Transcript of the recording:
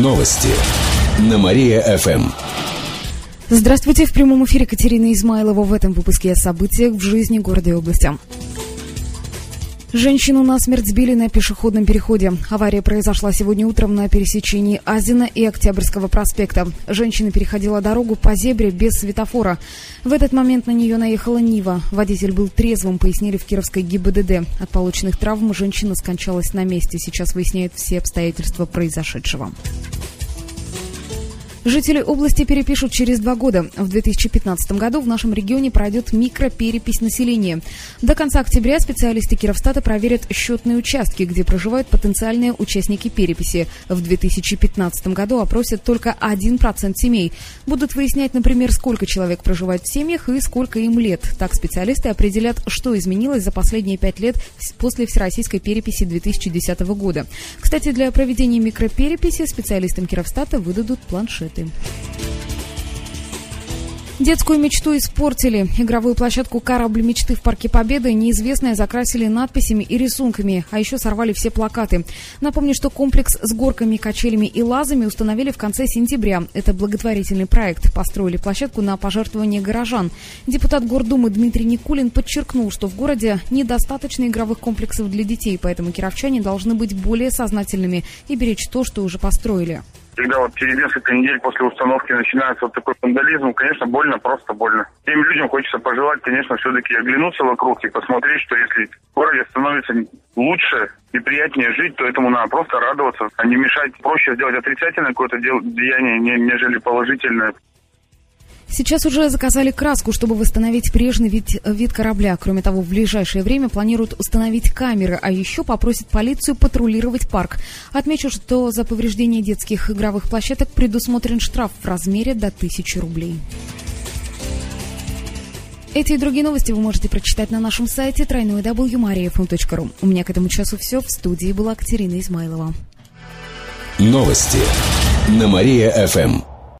Новости на Мария-ФМ. Здравствуйте, в прямом эфире Катерина Измайлова в этом выпуске о событиях в жизни города и области. Женщину насмерть сбили на пешеходном переходе. Авария произошла сегодня утром на пересечении Азина и Октябрьского проспекта. Женщина переходила дорогу по зебре без светофора. В этот момент на нее наехала Нива. Водитель был трезвым, пояснили в Кировской ГИБДД. От полученных травм женщина скончалась на месте. Сейчас выясняют все обстоятельства произошедшего. Жители области перепишут через два года. В 2015 году в нашем регионе пройдет микроперепись населения. До конца октября специалисты Кировстата проверят счетные участки, где проживают потенциальные участники переписи. В 2015 году опросят только 1% семей. Будут выяснять, например, сколько человек проживает в семьях и сколько им лет. Так специалисты определят, что изменилось за последние пять лет после всероссийской переписи 2010 года. Кстати, для проведения микропереписи специалистам Кировстата выдадут планшет планеты. Детскую мечту испортили. Игровую площадку «Корабль мечты» в Парке Победы неизвестные закрасили надписями и рисунками, а еще сорвали все плакаты. Напомню, что комплекс с горками, качелями и лазами установили в конце сентября. Это благотворительный проект. Построили площадку на пожертвование горожан. Депутат Гордумы Дмитрий Никулин подчеркнул, что в городе недостаточно игровых комплексов для детей, поэтому кировчане должны быть более сознательными и беречь то, что уже построили когда вот через несколько недель после установки начинается вот такой вандализм, конечно, больно, просто больно. Тем людям хочется пожелать, конечно, все-таки оглянуться вокруг и посмотреть, что если в городе становится лучше и приятнее жить, то этому надо просто радоваться, а не мешать. Проще сделать отрицательное какое-то деяние, нежели положительное. Сейчас уже заказали краску, чтобы восстановить прежний вид, вид корабля. Кроме того, в ближайшее время планируют установить камеры, а еще попросят полицию патрулировать парк. Отмечу, что за повреждение детских игровых площадок предусмотрен штраф в размере до 1000 рублей. Эти и другие новости вы можете прочитать на нашем сайте www.mariafm.ru. У меня к этому часу все. В студии была Катерина Измайлова. Новости на Мария-ФМ.